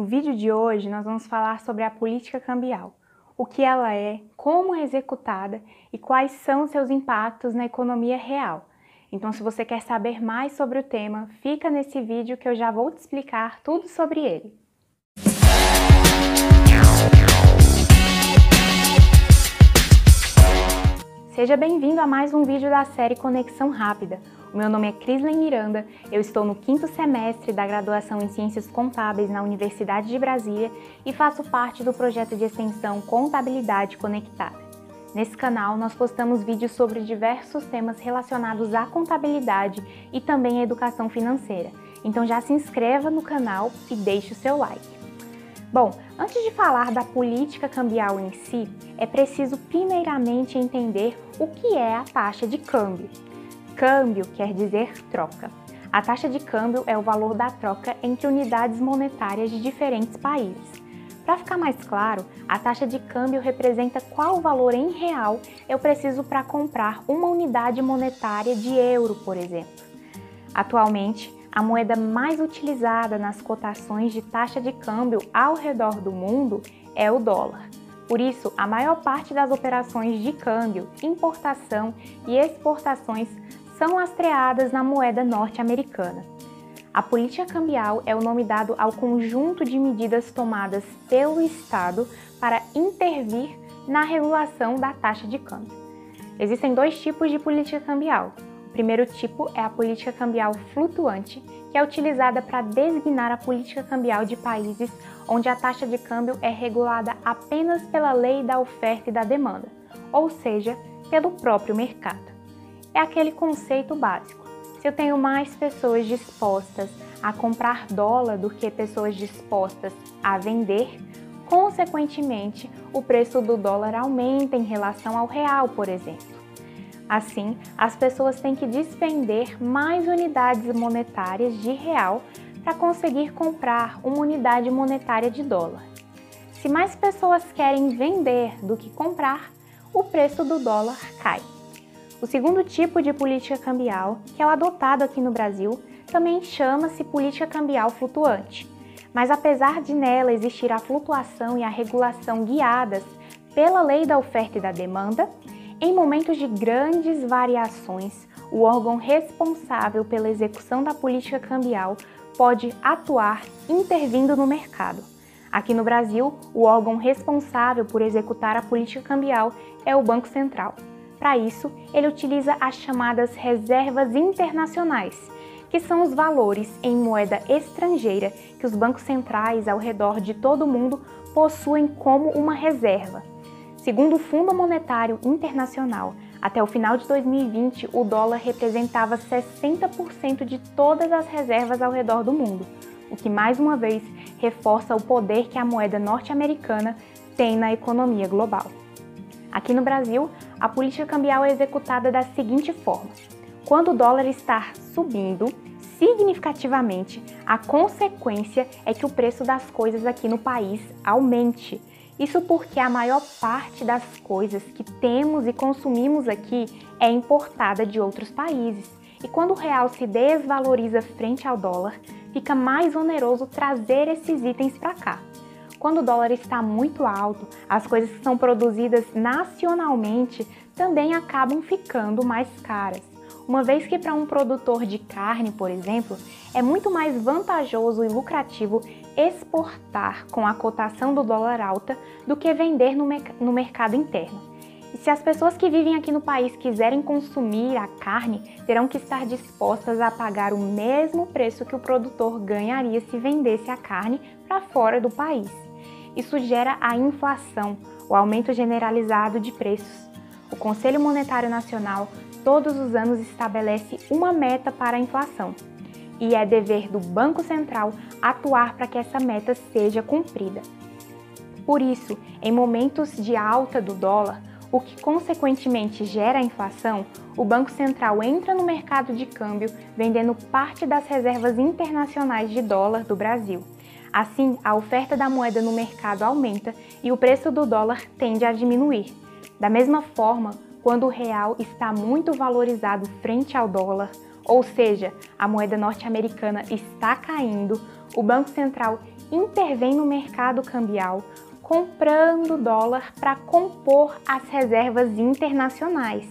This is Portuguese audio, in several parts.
vídeo de hoje nós vamos falar sobre a política cambial, o que ela é, como é executada e quais são seus impactos na economia real. Então, se você quer saber mais sobre o tema, fica nesse vídeo que eu já vou te explicar tudo sobre ele. Seja bem-vindo a mais um vídeo da série Conexão Rápida. Meu nome é Crislen Miranda, eu estou no quinto semestre da graduação em Ciências Contábeis na Universidade de Brasília e faço parte do projeto de extensão Contabilidade Conectada. Nesse canal, nós postamos vídeos sobre diversos temas relacionados à contabilidade e também à educação financeira. Então já se inscreva no canal e deixe o seu like. Bom, antes de falar da política cambial em si, é preciso primeiramente entender o que é a taxa de câmbio. Câmbio quer dizer troca. A taxa de câmbio é o valor da troca entre unidades monetárias de diferentes países. Para ficar mais claro, a taxa de câmbio representa qual valor em real eu preciso para comprar uma unidade monetária de euro, por exemplo. Atualmente, a moeda mais utilizada nas cotações de taxa de câmbio ao redor do mundo é o dólar. Por isso, a maior parte das operações de câmbio, importação e exportações são lastreadas na moeda norte-americana. A política cambial é o nome dado ao conjunto de medidas tomadas pelo Estado para intervir na regulação da taxa de câmbio. Existem dois tipos de política cambial: o primeiro tipo é a política cambial flutuante, que é utilizada para designar a política cambial de países onde a taxa de câmbio é regulada apenas pela lei da oferta e da demanda, ou seja, pelo próprio mercado. É aquele conceito básico. Se eu tenho mais pessoas dispostas a comprar dólar do que pessoas dispostas a vender, consequentemente, o preço do dólar aumenta em relação ao real, por exemplo. Assim, as pessoas têm que despender mais unidades monetárias de real para conseguir comprar uma unidade monetária de dólar. Se mais pessoas querem vender do que comprar, o preço do dólar cai. O segundo tipo de política cambial, que é o adotado aqui no Brasil, também chama-se política cambial flutuante. Mas apesar de nela existir a flutuação e a regulação guiadas pela lei da oferta e da demanda, em momentos de grandes variações, o órgão responsável pela execução da política cambial pode atuar intervindo no mercado. Aqui no Brasil, o órgão responsável por executar a política cambial é o Banco Central. Para isso, ele utiliza as chamadas reservas internacionais, que são os valores em moeda estrangeira que os bancos centrais ao redor de todo o mundo possuem como uma reserva. Segundo o Fundo Monetário Internacional, até o final de 2020, o dólar representava 60% de todas as reservas ao redor do mundo, o que mais uma vez reforça o poder que a moeda norte-americana tem na economia global. Aqui no Brasil, a política cambial é executada da seguinte forma: quando o dólar está subindo significativamente, a consequência é que o preço das coisas aqui no país aumente isso porque a maior parte das coisas que temos e consumimos aqui é importada de outros países. E quando o real se desvaloriza frente ao dólar, fica mais oneroso trazer esses itens para cá. Quando o dólar está muito alto, as coisas que são produzidas nacionalmente também acabam ficando mais caras uma vez que para um produtor de carne, por exemplo, é muito mais vantajoso e lucrativo exportar com a cotação do dólar alta do que vender no, no mercado interno. E se as pessoas que vivem aqui no país quiserem consumir a carne, terão que estar dispostas a pagar o mesmo preço que o produtor ganharia se vendesse a carne para fora do país. Isso gera a inflação, o aumento generalizado de preços. O Conselho Monetário Nacional todos os anos estabelece uma meta para a inflação, e é dever do Banco Central atuar para que essa meta seja cumprida. Por isso, em momentos de alta do dólar, o que consequentemente gera a inflação, o Banco Central entra no mercado de câmbio vendendo parte das reservas internacionais de dólar do Brasil. Assim, a oferta da moeda no mercado aumenta e o preço do dólar tende a diminuir. Da mesma forma, quando o real está muito valorizado frente ao dólar, ou seja, a moeda norte-americana está caindo, o Banco Central intervém no mercado cambial comprando dólar para compor as reservas internacionais.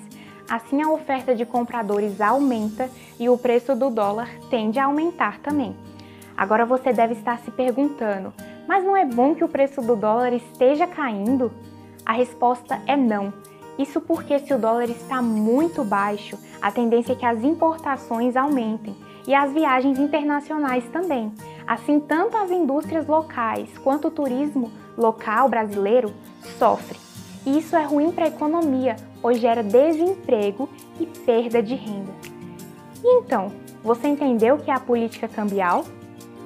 Assim, a oferta de compradores aumenta e o preço do dólar tende a aumentar também. Agora você deve estar se perguntando: mas não é bom que o preço do dólar esteja caindo? A resposta é não. Isso porque, se o dólar está muito baixo, a tendência é que as importações aumentem e as viagens internacionais também. Assim, tanto as indústrias locais quanto o turismo local brasileiro sofrem. E isso é ruim para a economia, pois gera desemprego e perda de renda. E então, você entendeu o que é a política cambial?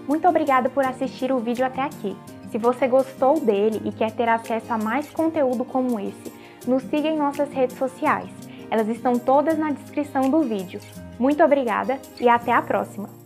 Muito obrigada por assistir o vídeo até aqui. Se você gostou dele e quer ter acesso a mais conteúdo como esse, nos siga em nossas redes sociais. Elas estão todas na descrição do vídeo. Muito obrigada e até a próxima!